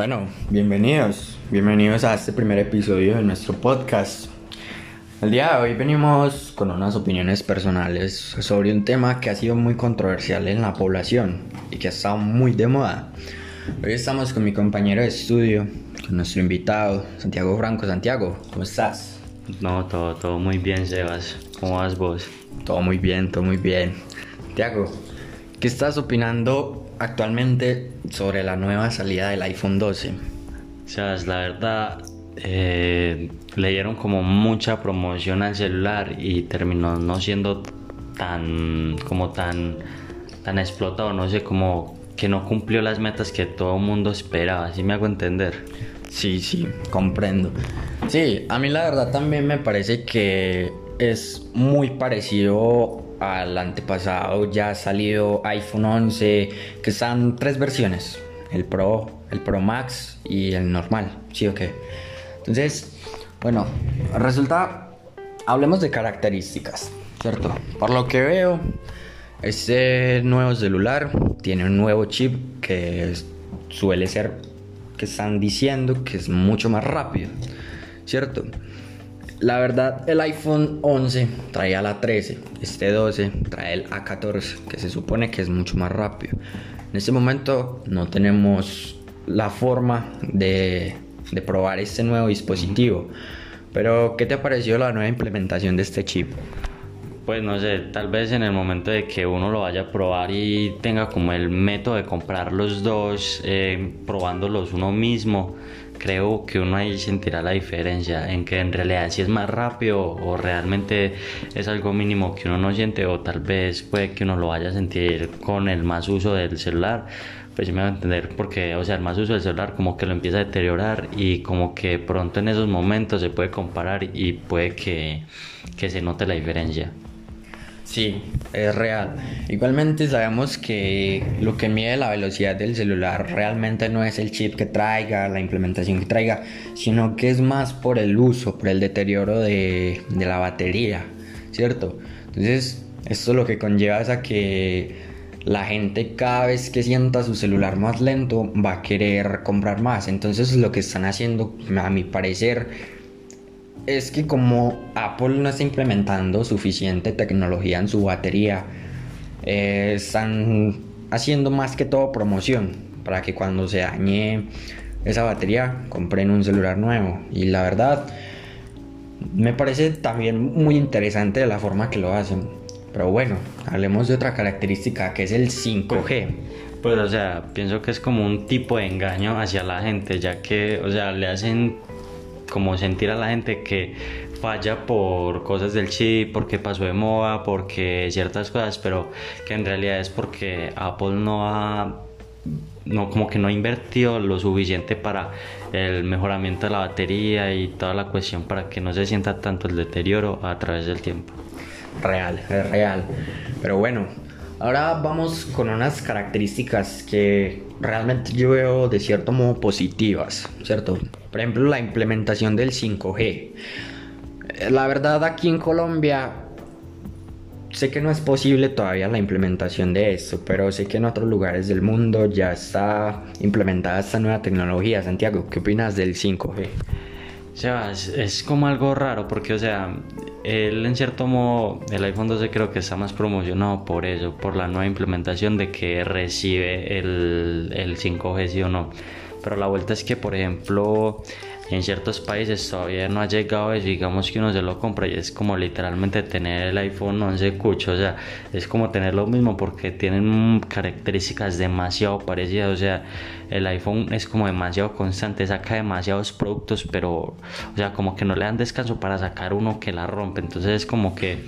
Bueno, bienvenidos, bienvenidos a este primer episodio de nuestro podcast. El día de hoy venimos con unas opiniones personales sobre un tema que ha sido muy controversial en la población y que ha estado muy de moda. Hoy estamos con mi compañero de estudio, con nuestro invitado, Santiago Franco. Santiago, ¿cómo estás? No, todo, todo muy bien, Sebas. ¿Cómo vas vos? Todo muy bien, todo muy bien. Santiago, ¿qué estás opinando actualmente sobre la nueva salida del iPhone 12? Sebas, la verdad, eh, le dieron como mucha promoción al celular y terminó no siendo tan, como tan, tan explotado, no sé, como que no cumplió las metas que todo el mundo esperaba, ¿sí me hago entender? Sí, sí, comprendo. Sí, a mí la verdad también me parece que es muy parecido al antepasado. Ya ha salido iPhone 11, que están tres versiones: el Pro, el Pro Max y el normal. ¿Sí o qué? Entonces, bueno, resulta. Hablemos de características, ¿cierto? Por lo que veo, este nuevo celular tiene un nuevo chip que suele ser que están diciendo que es mucho más rápido, ¿cierto? La verdad, el iPhone 11 traía la 13, este 12 trae el A14, que se supone que es mucho más rápido. En este momento no tenemos la forma de, probar este nuevo dispositivo. Pero, ¿qué te ha parecido la nueva implementación de este chip? Pues no sé, tal vez en el momento de que uno lo vaya a probar y tenga como el método de comprar los dos, eh, probándolos uno mismo, creo que uno ahí sentirá la diferencia en que en realidad si es más rápido o realmente es algo mínimo que uno no siente o tal vez puede que uno lo vaya a sentir con el más uso del celular pues sí me va a entender porque o sea el más uso del celular como que lo empieza a deteriorar y como que pronto en esos momentos se puede comparar y puede que, que se note la diferencia Sí, es real. Igualmente sabemos que lo que mide la velocidad del celular realmente no es el chip que traiga, la implementación que traiga, sino que es más por el uso, por el deterioro de, de la batería, ¿cierto? Entonces, esto lo que conlleva es a que la gente cada vez que sienta su celular más lento va a querer comprar más. Entonces lo que están haciendo, a mi parecer, es que como Apple no está implementando suficiente tecnología en su batería, eh, están haciendo más que todo promoción para que cuando se dañe esa batería compren un celular nuevo. Y la verdad, me parece también muy interesante la forma que lo hacen. Pero bueno, hablemos de otra característica que es el 5G. Pues, o sea, pienso que es como un tipo de engaño hacia la gente, ya que, o sea, le hacen como sentir a la gente que falla por cosas del chip, porque pasó de moda, porque ciertas cosas, pero que en realidad es porque Apple no ha no como que no ha invertido lo suficiente para el mejoramiento de la batería y toda la cuestión para que no se sienta tanto el deterioro a través del tiempo. Real, es real. Pero bueno, ahora vamos con unas características que realmente yo veo de cierto modo positivas, ¿cierto? Por ejemplo, la implementación del 5G. La verdad, aquí en Colombia sé que no es posible todavía la implementación de esto, pero sé que en otros lugares del mundo ya está implementada esta nueva tecnología. Santiago, ¿qué opinas del 5G? Sebas, es como algo raro porque, o sea, él en cierto modo, el iPhone 12 creo que está más promocionado por eso, por la nueva implementación de que recibe el, el 5G, sí o no. Pero la vuelta es que, por ejemplo, en ciertos países todavía no ha llegado eso, digamos que uno se lo compra y es como literalmente tener el iPhone 11 cucho, o sea, es como tener lo mismo porque tienen características demasiado parecidas, o sea, el iPhone es como demasiado constante, saca demasiados productos, pero, o sea, como que no le dan descanso para sacar uno que la rompe, entonces es como que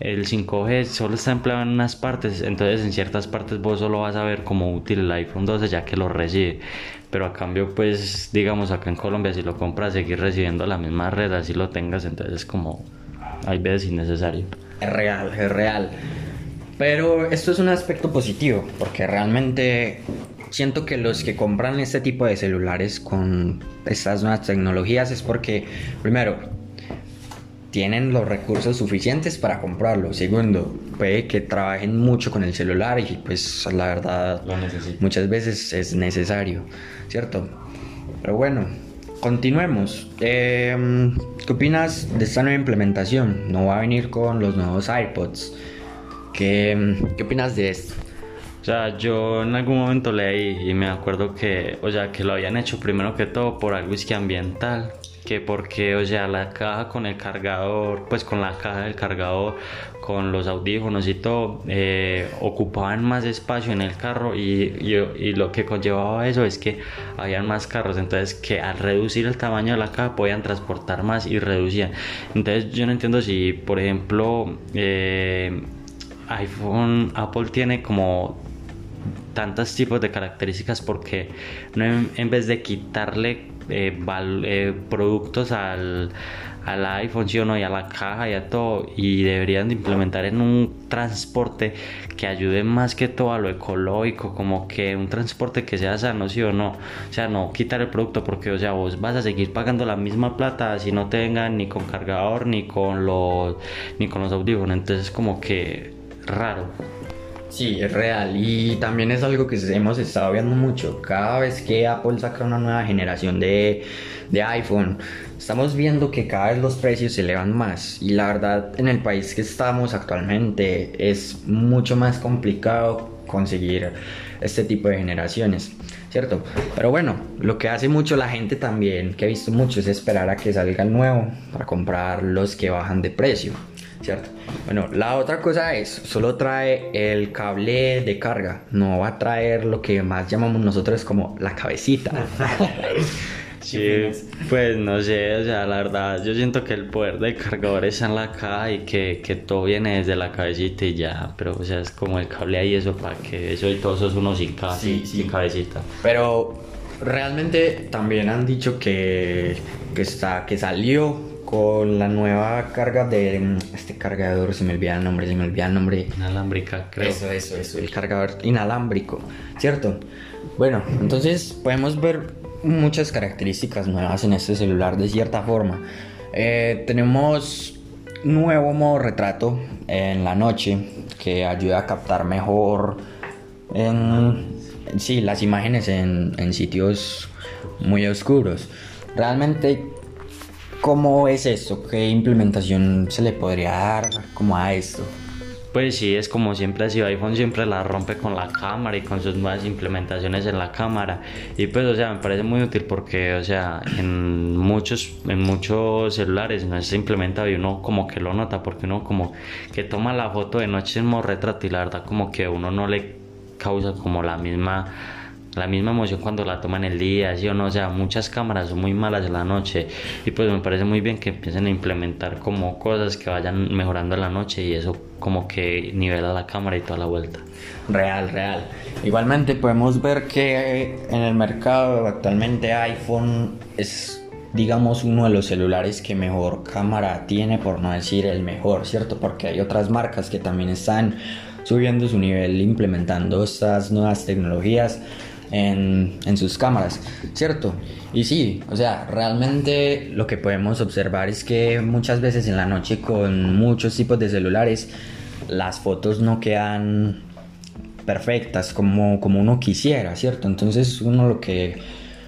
el 5G solo está empleado en unas partes, entonces en ciertas partes vos solo vas a ver como útil el iPhone 12 ya que lo recibe, pero a cambio pues digamos acá en Colombia si lo compras seguir recibiendo la misma red así lo tengas, entonces es como hay veces innecesario. Es real, es real. Pero esto es un aspecto positivo, porque realmente siento que los que compran este tipo de celulares con estas nuevas tecnologías es porque, primero, tienen los recursos suficientes para comprarlo. Segundo, puede que trabajen mucho con el celular y pues la verdad muchas veces es necesario, ¿cierto? Pero bueno, continuemos. Em, ¿Qué opinas de esta nueva implementación? No va a venir con los nuevos iPods. ¿Qué, qué opinas de esto? O sea, yo en algún momento leí y me acuerdo que, o sea, que lo habían hecho primero que todo por algo que ambiental, que porque, o sea, la caja con el cargador, pues con la caja del cargador, con los audífonos y todo, eh, ocupaban más espacio en el carro y, y, lo que conllevaba eso es que habían más carros, entonces que al reducir el tamaño de la caja podían transportar más y reducían. Entonces yo no entiendo si, por ejemplo, eh, iPhone, Apple tiene como tantos tipos de características porque no en, vez de quitarle eh, eh, productos al, al iPhone ¿sí o no? y a la caja y a todo. Y deberían de implementar en un transporte que ayude más que todo a lo ecológico como que un transporte que sea sano sí o no o sea no quitar el producto porque o sea vos vas a seguir pagando la misma plata si no te vengan ni con cargador ni con los ni con los audífonos. Entonces como que raro Sí, es real y también es algo que hemos estado viendo mucho. Cada vez que Apple saca una nueva generación de, de, iPhone, estamos viendo que cada vez los precios se elevan más y la verdad en el país que estamos actualmente es mucho más complicado conseguir este tipo de generaciones, ¿cierto? Pero bueno, lo que hace mucho la gente también, que he visto mucho, es esperar a que salga el nuevo para comprar los que bajan de precio. ¿Cierto? Bueno, la otra cosa es, solo trae el cable de carga, no va a traer lo que más llamamos nosotros como la cabecita. Sí, pues no sé, o sea, la verdad, yo siento que el poder del cargador está en la caja y que, que, todo viene desde la cabecita y ya, pero o sea, es como el cable ahí, eso para que eso y todo eso es uno sin, sin cabecita. Pero realmente también han dicho que, que, está, que salió con la nueva carga de mm, este cargador, se me olvida el nombre, se me olvida el nombre. Inalámbrica, creo. Eso, eso, eso, el cargador inalámbrico, ¿cierto? Bueno, entonces podemos ver muchas características nuevas en este celular de cierta forma. Eh, tenemos nuevo modo retrato en la noche que ayuda a captar mejor en, sí, las imágenes en, en sitios muy oscuros. Realmente ¿Cómo es esto? ¿Qué implementación se le podría dar como a esto? Pues sí, es como siempre ha sido iPhone, siempre la rompe con la cámara y con sus nuevas implementaciones en la cámara. Y pues, o sea, me parece muy útil porque, o sea, en muchos, en muchos celulares no se implementa y uno como que lo nota porque uno como que toma la foto de noche en modo retrato y la verdad como que uno no le causa como la misma la misma emoción cuando la toman el día, ¿sí o no? O sea, muchas cámaras son muy malas en la noche y pues me parece muy bien que empiecen a implementar como cosas que vayan mejorando en la noche y eso como que nivela la cámara y toda la vuelta. Real, real. Igualmente podemos ver que en el mercado actualmente iPhone es digamos uno de los celulares que mejor cámara tiene, por no decir el mejor, ¿cierto? Porque hay otras marcas que también están subiendo su nivel implementando estas nuevas tecnologías en, en, sus cámaras, ¿cierto? Y sí, o sea, realmente lo que podemos observar es que muchas veces en la noche con muchos tipos de celulares las fotos no quedan perfectas como, como uno quisiera, ¿cierto? Entonces uno lo que,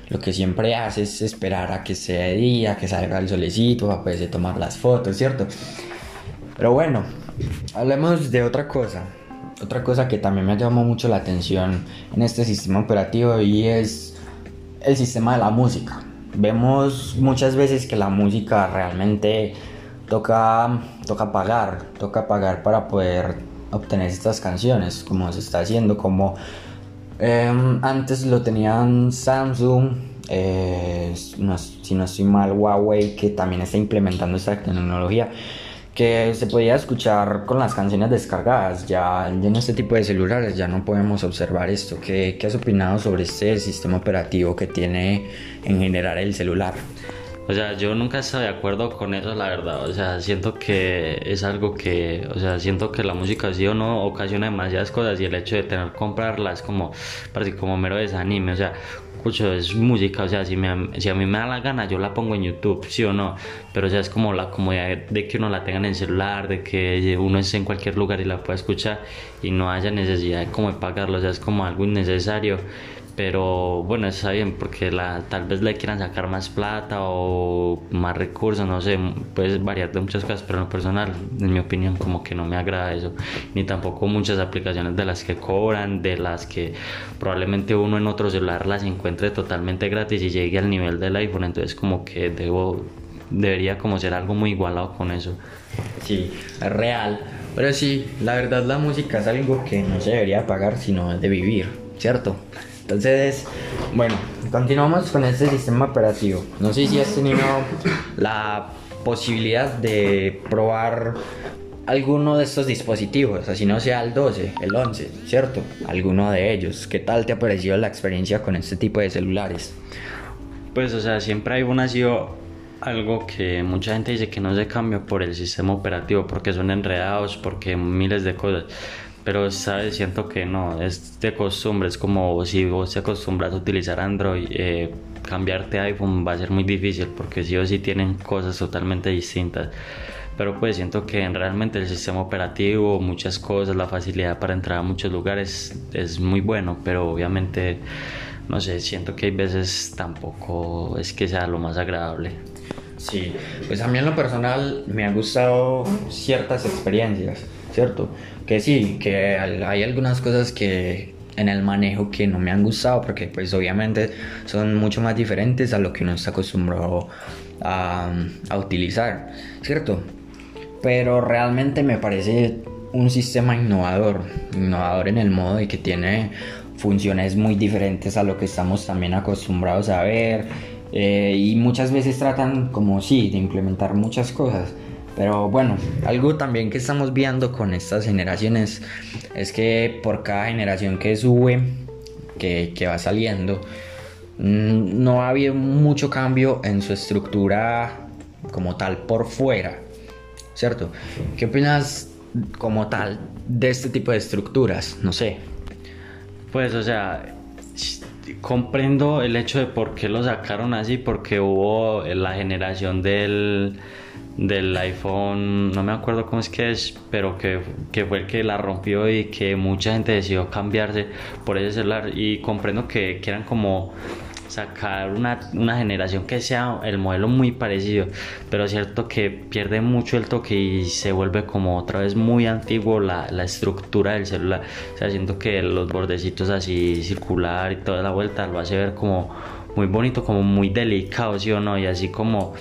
lo que siempre hace es esperar a que sea día, que salga el solecito para poderse tomar las fotos, ¿cierto? Pero bueno, hablemos de otra cosa otra cosa que también me llamó mucho la atención en este sistema operativo y es el sistema de la música. Vemos muchas veces que la música realmente toca, toca pagar, toca pagar para poder obtener estas canciones, como se está haciendo, como em, antes lo tenían Samsung, eh, si no estoy mal Huawei, que también está implementando esta tecnología que se podía escuchar con las canciones descargadas. Ya, en este tipo de celulares ya no podemos observar esto. ¿Qué, ¿Qué, has opinado sobre este sistema operativo que tiene en general el celular? O sea, yo nunca estoy de acuerdo con eso, la verdad. O sea, siento que es algo que, o sea, siento que la música sí o no ocasiona demasiadas cosas y el hecho de tener que comprarla es como, parece como mero desanime. O sea, escucho es música, o sea, si, me, si a mí me da la gana, yo la pongo en YouTube, sí o no, pero o sea, es como la comodidad de que uno la tenga en el celular, de que uno esté en cualquier lugar y la pueda escuchar y no haya necesidad de como de pagarlo, o sea, es como algo innecesario pero bueno, está bien porque la, tal vez le quieran sacar más plata o más recursos, no sé, puede variar de muchas cosas, pero en lo personal, en mi opinión, como que no me agrada eso, ni tampoco muchas aplicaciones de las que cobran, de las que probablemente uno en otro celular las encuentre totalmente gratis y llegue al nivel del iPhone, entonces como que debo, debería como ser algo muy igualado con eso. Sí, es real, pero sí, la verdad la música es algo que no se debería pagar, sino de vivir, ¿cierto? Entonces, bueno, continuamos con este sistema operativo. No sé si has tenido la posibilidad de probar alguno de estos dispositivos, así no sea el 12, el 11, ¿cierto? Alguno de ellos. ¿Qué tal te ha parecido la experiencia con este tipo de celulares? Pues, o sea, siempre hay un sido algo que mucha gente dice que no se cambia por el sistema operativo, porque son enredados, porque miles de cosas pero sabes siento que no es de costumbre es como si vos te acostumbras a utilizar Android eh, cambiarte iPhone va a ser muy difícil porque sí o sí tienen cosas totalmente distintas. Pero pues siento que realmente el sistema operativo muchas cosas la facilidad para entrar a muchos lugares es muy bueno pero obviamente no sé siento que hay veces tampoco es que sea lo más agradable. Sí, pues a mí en lo personal me han gustado ciertas experiencias, ¿cierto? Que sí, que hay algunas cosas que en el manejo que no me han gustado porque pues obviamente son mucho más diferentes a lo que uno está acostumbrado a, a utilizar, ¿cierto? Pero realmente me parece un sistema innovador, innovador en el modo de que tiene funciones muy diferentes a lo que estamos también acostumbrados a ver eh, y muchas veces tratan como sí de implementar muchas cosas pero bueno algo también que estamos viendo con estas generaciones es que por cada generación que sube que, que va saliendo mm, no ha habido mucho cambio en su estructura como tal por fuera cierto qué opinas como tal de este tipo de estructuras no sé. Pues o sea comprendo el hecho de por qué lo sacaron así, porque hubo la generación del, del iPhone, no me acuerdo cómo es que es, pero que, que, fue el que la rompió y que mucha gente decidió cambiarse por ese celular. Y comprendo que, que eran como sacar una, una, generación que sea el modelo muy parecido, pero es cierto que pierde mucho el toque y se vuelve como otra vez muy antiguo la, la estructura del celular. O sea, siento que los bordecitos así circular y toda la vuelta lo hace ver como muy bonito, como muy delicado, ¿sí o no? Y así como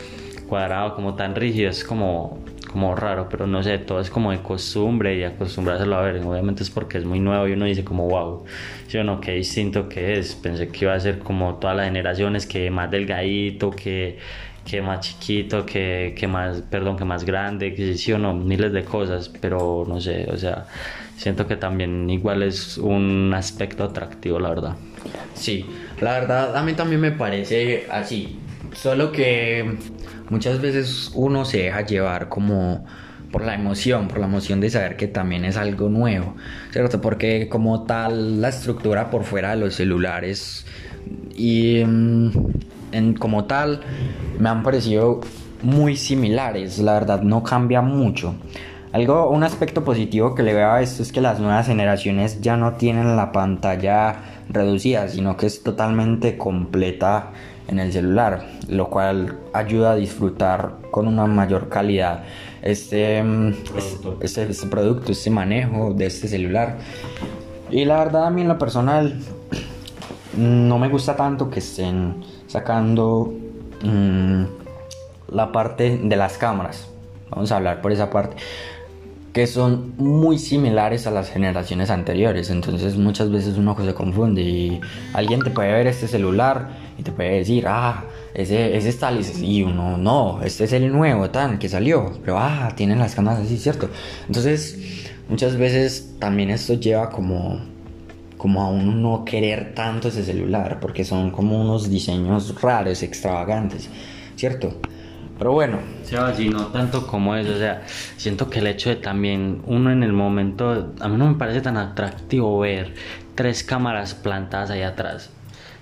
cuadrado, como tan rígido, es como como raro, pero no sé, todo es como de costumbre y acostumbrárselo a ver. Obviamente es porque es muy nuevo y uno dice como wow, yo no, qué distinto que es. Pensé que iba a ser como todas las generaciones, que más delgadito, que, que más chiquito, que, que más, perdón, que más grande, que sí o no, miles de cosas, pero no sé, o sea, siento que también igual es un aspecto atractivo, la verdad. Sí, la verdad a mí también me parece así, solo que muchas veces uno se deja llevar como por la emoción, por la emoción de saber que también es algo nuevo, ¿cierto? Porque como tal la estructura por fuera de los celulares y mm, como tal me han parecido muy similares, la verdad no cambia mucho. Algo, un aspecto positivo que le veo a esto es que las nuevas generaciones ya no tienen la pantalla reducida, sino que es totalmente completa en el celular, lo cual ayuda a disfrutar con una mayor calidad este, mm, producto. Este, este, producto, este manejo de este celular. Y la verdad a mí en lo personal no me gusta tanto que estén sacando mm, la parte de las cámaras. Vamos a hablar por esa parte que son muy similares a las generaciones anteriores. Entonces muchas veces uno se confunde y alguien te puede ver este celular y te puede decir, ah, ese, ese es tal, y uno, no, este es el nuevo, tan, que salió, pero ah, tienen las cámaras así, ¿cierto? Entonces muchas veces también esto lleva como como a uno no querer tanto ese celular porque son como unos diseños raros, extravagantes, ¿cierto? Pero bueno. Sí, no tanto como eso, o sea, siento que el hecho de también uno en el momento, a mí no me parece tan atractivo ver tres cámaras plantadas ahí atrás.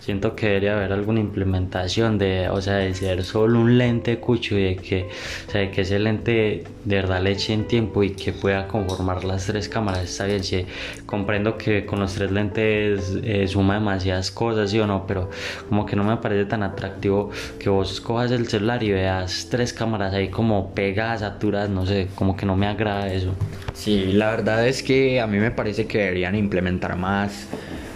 Siento que debería haber alguna implementación de, o sea, de ser solo un lente cucho y de que, o sea, de que ese lente de verdad le eche en tiempo y que pueda conformar las tres cámaras. Está bien, sí, comprendo que con los tres lentes eh, suma demasiadas cosas, sí o no, pero como que no me parece tan atractivo que vos cojas el celular y veas tres cámaras ahí como pegadas, saturadas, no sé, como que no me agrada eso. Sí, la verdad es que a mí me parece que deberían implementar más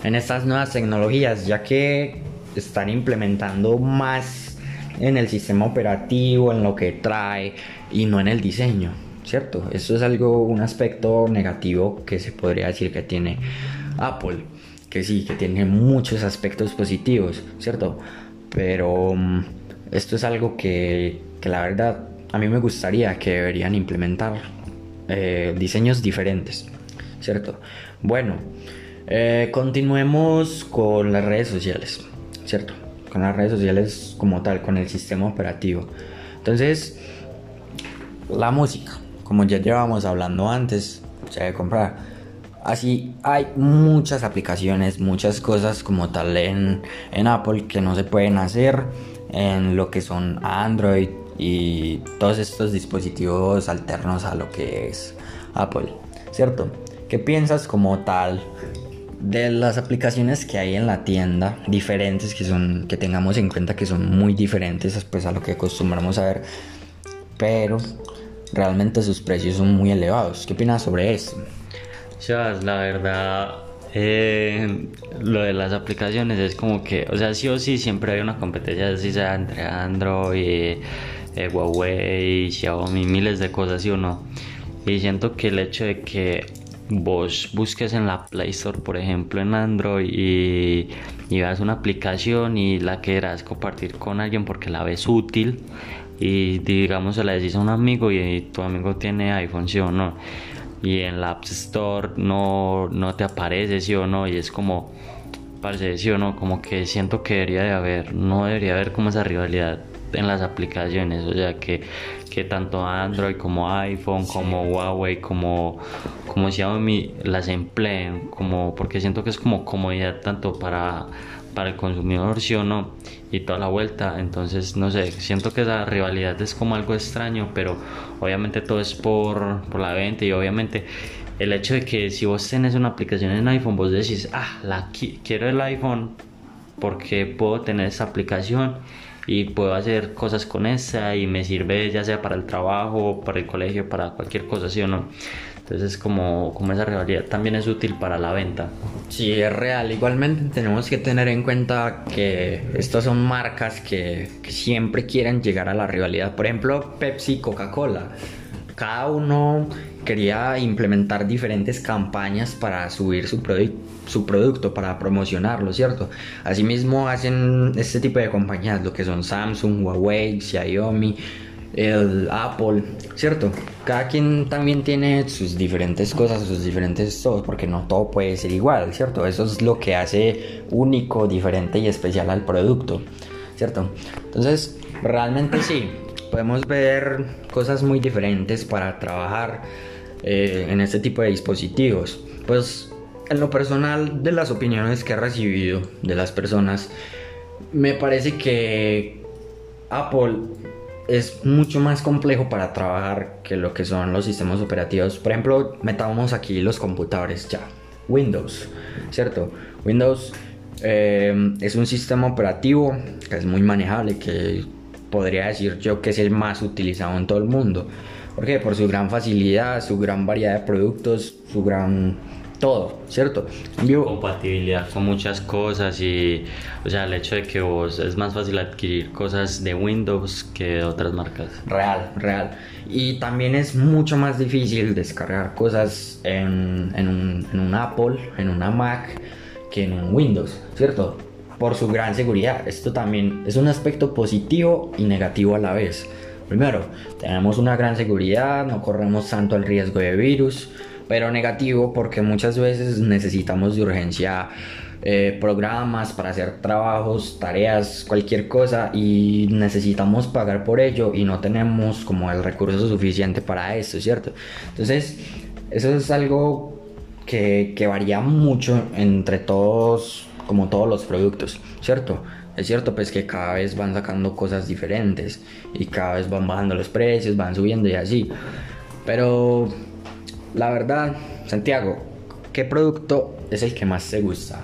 en estas nuevas tecnologías, ya que están implementando más en el sistema operativo, en lo que trae y no en el diseño, ¿cierto? Eso es algo, un aspecto negativo que se podría decir que tiene Apple, que sí, que tiene muchos aspectos positivos, ¿cierto? Pero mm, esto es algo que, que la verdad a mí me gustaría que deberían implementar eh, diseños diferentes, ¿cierto? Bueno, eh, continuemos con las redes sociales, ¿cierto? Con las redes sociales como tal, con el sistema operativo. Entonces, la música, como ya llevábamos hablando antes, se debe comprar. Así hay muchas aplicaciones, muchas cosas como tal en, en Apple que no se pueden hacer en lo que son Android y todos estos dispositivos alternos a lo que es Apple, ¿cierto? ¿Qué piensas como tal de las aplicaciones que hay en la tienda diferentes que son que tengamos en cuenta que son muy diferentes pues, a lo que acostumbramos a ver pero realmente sus precios son muy elevados ¿qué opinas sobre eso? Chavas, la verdad eh, lo de las aplicaciones es como que o sea sí o sí siempre hay una competencia así sea entre Android eh, Huawei Xiaomi miles de cosas ¿sí o no? y siento que el hecho de que vos busques en la Play Store, por ejemplo, en Android y, y veas una aplicación y la quieras compartir con alguien porque la ves útil y digamos se la decís a un amigo y tu amigo tiene iPhone, sí o no, y en la App Store no, no te aparece, sí o no, y es como, parece, sí o no, como que siento que debería de haber, no debería haber como esa rivalidad en las aplicaciones, o sea que, que tanto Android como iPhone, como Huawei, como, como Xiaomi las empleen, como, porque siento que es como comodidad tanto para, para el consumidor, sí o no, y toda la vuelta, entonces no sé, siento que esa rivalidad es como algo extraño, pero obviamente todo es por, por la venta y obviamente el hecho de que si vos tenés una aplicación en iPhone, vos decís, ah, la quiero el iPhone porque puedo tener esa aplicación y puedo hacer cosas con esa y me sirve ya sea para el trabajo, para el colegio, para cualquier cosa, ¿sí o no? Entonces como, como esa rivalidad también es útil para la venta. Sí, es real. Igualmente tenemos que tener en cuenta que estas son marcas que, que siempre quieren llegar a la rivalidad. Por ejemplo, Pepsi y Coca-Cola. Cada uno quería implementar diferentes campañas para subir su, su producto, para promocionarlo, ¿cierto? Asimismo hacen este tipo de compañías, lo que son Samsung, Huawei, Xiaomi, el Apple, ¿cierto? Cada quien también tiene sus diferentes cosas, sus diferentes todo, porque no todo puede ser igual, ¿cierto? Eso es lo que hace único, diferente y especial al producto, ¿cierto? Entonces, realmente sí, podemos ver cosas muy diferentes para trabajar eh, en este tipo de dispositivos. Pues en lo personal de las opiniones que he recibido de las personas, me parece que Apple es mucho más complejo para trabajar que lo que son los sistemas operativos. Por ejemplo, metamos aquí los computadores ya. Windows, ¿cierto? Windows eh, es un sistema operativo que es muy manejable, que podría decir yo que es el más utilizado en todo el mundo. ¿Por qué? Por su gran facilidad, su gran variedad de productos, su gran todo, ¿cierto? Compatibilidad con muchas cosas y, o sea, el hecho de que vos es más fácil adquirir cosas de Windows que de otras marcas. Real, real. Y también es mucho más difícil descargar cosas en, en, un, en un Apple, en una Mac, que en un Windows, ¿cierto? Por su gran seguridad. Esto también es un aspecto positivo y negativo a la vez. Primero, tenemos una gran seguridad, no corremos tanto el riesgo de virus, pero negativo porque muchas veces necesitamos de urgencia eh, programas para hacer trabajos, tareas, cualquier cosa y necesitamos pagar por ello y no tenemos como el recurso suficiente para eso, ¿cierto? Entonces, eso es algo que, que varía mucho entre todos como todos los productos, ¿cierto? Es cierto pues que cada vez van sacando cosas diferentes y cada vez van bajando los precios, van subiendo y así. Pero la verdad, Santiago, ¿qué producto es el que más te gusta?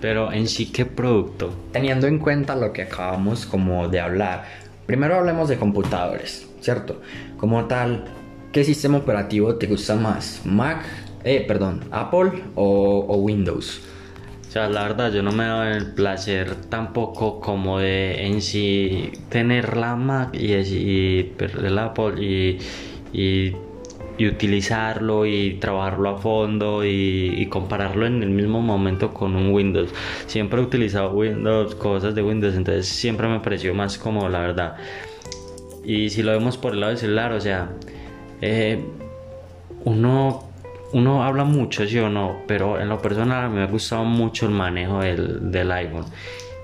Pero en sí, ¿qué producto? Teniendo en cuenta lo que acabamos como de hablar, primero hablemos de computadores, ¿cierto? Como tal, ¿qué sistema operativo te gusta más? ¿Mac, eh, perdón, Apple o, Windows? La verdad, yo no me doy el placer tampoco como de en sí tener la Mac y, y y, y y utilizarlo y trabajarlo a fondo y, compararlo en el mismo momento con un Windows. Siempre he utilizado Windows, cosas de Windows, entonces siempre me pareció más como la verdad. Y si lo vemos por el lado del celular, o sea, eh, uno, uno habla mucho, sí o no, pero en lo personal me ha gustado mucho el manejo del, del iPhone.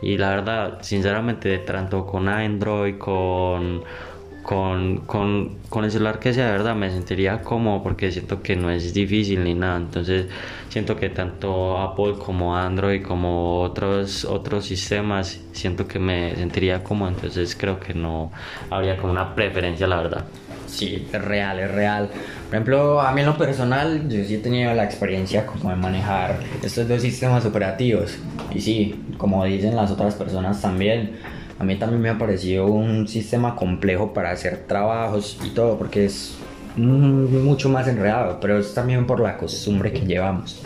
Y la verdad, sinceramente, tanto con Android, con con, con, con, el celular que sea verdad me sentiría cómodo porque siento que no es difícil ni nada. Entonces siento que tanto Apple como Android como otros otros sistemas siento que me sentiría cómodo. Entonces creo que no habría como una preferencia la verdad sí es real es real por ejemplo a mí en lo personal yo sí he tenido la experiencia como de manejar estos dos sistemas operativos y sí como dicen las otras personas también a mí también me ha parecido un sistema complejo para hacer trabajos y todo, porque es mucho más enredado, pero es también por la costumbre que llevamos,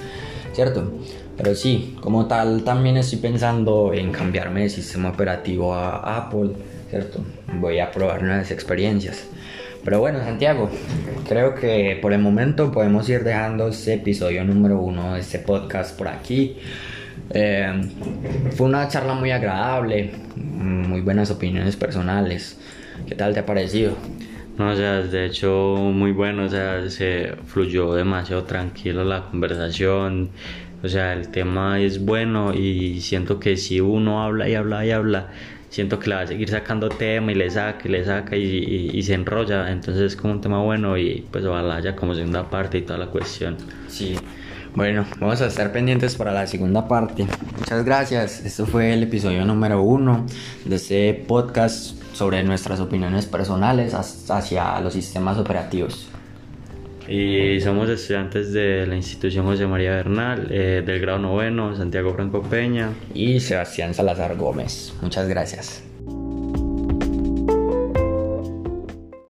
¿cierto? Pero sí, como tal, también estoy pensando en cambiarme de sistema operativo a Apple, ¿cierto? Voy a probar nuevas experiencias. Pero bueno, Santiago, creo que por el momento podemos ir dejando este episodio número uno de este podcast por aquí. Eh, fue una charla muy agradable, muy buenas opiniones personales. ¿Qué tal te ha parecido? No, o sea, de hecho muy bueno, o sea, se fluyó demasiado tranquilo la conversación, o sea, el tema es bueno y siento que si uno habla y habla y habla, siento que le va a seguir sacando tema y le saca y le saca y, y, se enrolla, entonces es como un tema bueno y pues ojalá haya como segunda parte y toda la cuestión. Sí. Bueno, vamos a estar pendientes para la segunda parte. Muchas gracias. Esto fue el episodio número uno de este podcast sobre nuestras opiniones personales hacia los sistemas operativos. Y somos estudiantes de la institución José María Bernal, eh, del grado noveno, Santiago Franco Peña. Y Sebastián Salazar Gómez. Muchas gracias.